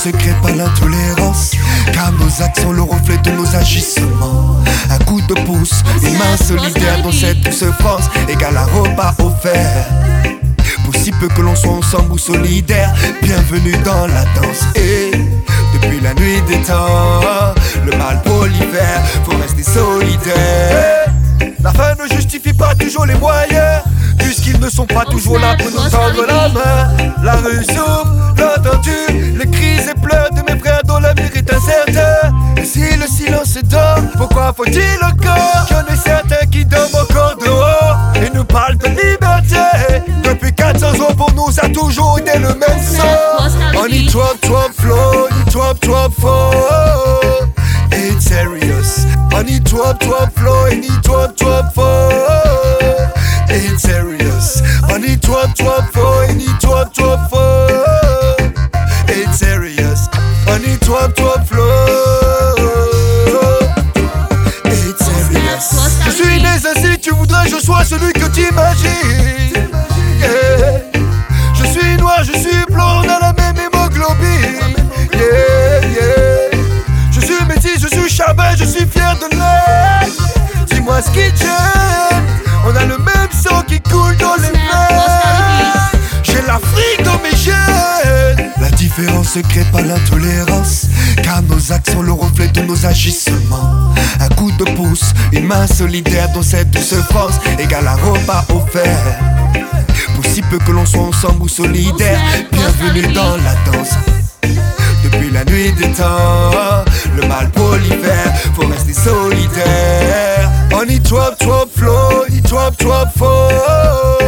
secret, pas l'intolérance. Car nos actes sont le reflet de nos agissements. Un coup de pouce, une main solidaire dans cette douce France, égale un repas offert. Pour si peu que l'on soit ensemble ou solidaire, bienvenue dans la danse. Et depuis la nuit des temps, le mal pour l'hiver, faut rester solidaire. La fin ne justifie pas toujours les moyens ne sont pas toujours là pour nous tendre la main. La rue s'ouvre, l'entendu Les cris et pleurs de mes frères dont l'avenir est incertain si le silence est d'or, pourquoi faut-il encore en ait Serious. I need twelve, twelve flow, I need twelve, twelve four. It's serious. I need twelve, twelve flow. It's serious. Je suis né ainsi, tu voudrais que je sois celui que t'imagines. Se crée par l'intolérance. Car nos actes sont le reflet de nos agissements. Un coup de pouce, une main solidaire dans cette douce France égale un repas offert. Pour si peu que l'on soit ensemble ou solidaire, bienvenue dans la danse. Depuis la nuit des temps, le mal l'hiver, faut rester solidaire. On y trop trop flow, y trop trop fort.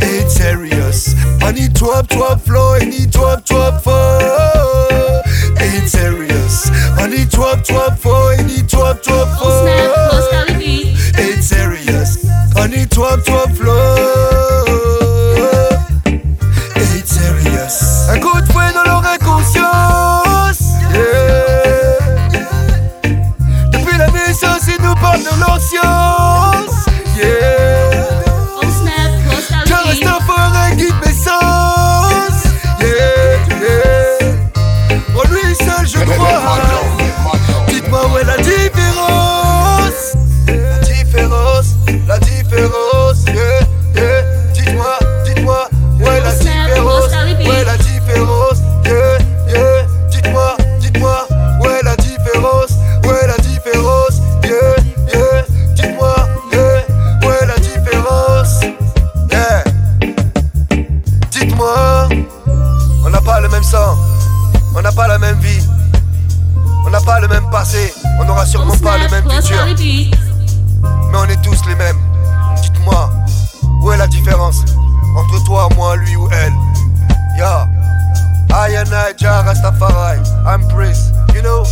It's serious. On y trop trop flow, y trop Trop trop flow. La différence. Yeah, yeah. Dites-moi, dites-moi où est la différence. Où est la différence. Yeah, yeah. Dites-moi, dites-moi où est la différence. Où est la différence. Yeah, yeah. Dites-moi, yeah. Où est la différence. Yeah. Dites-moi, on n'a pas le même sang, on n'a pas la même vie, on n'a pas le même passé, on n'aura sûrement pas le même futur, mais on est tous les mêmes. Dites-moi, où est la différence entre toi, moi, lui ou elle? Yeah, I and I, Jah Rastafari, I'm Prince, you know?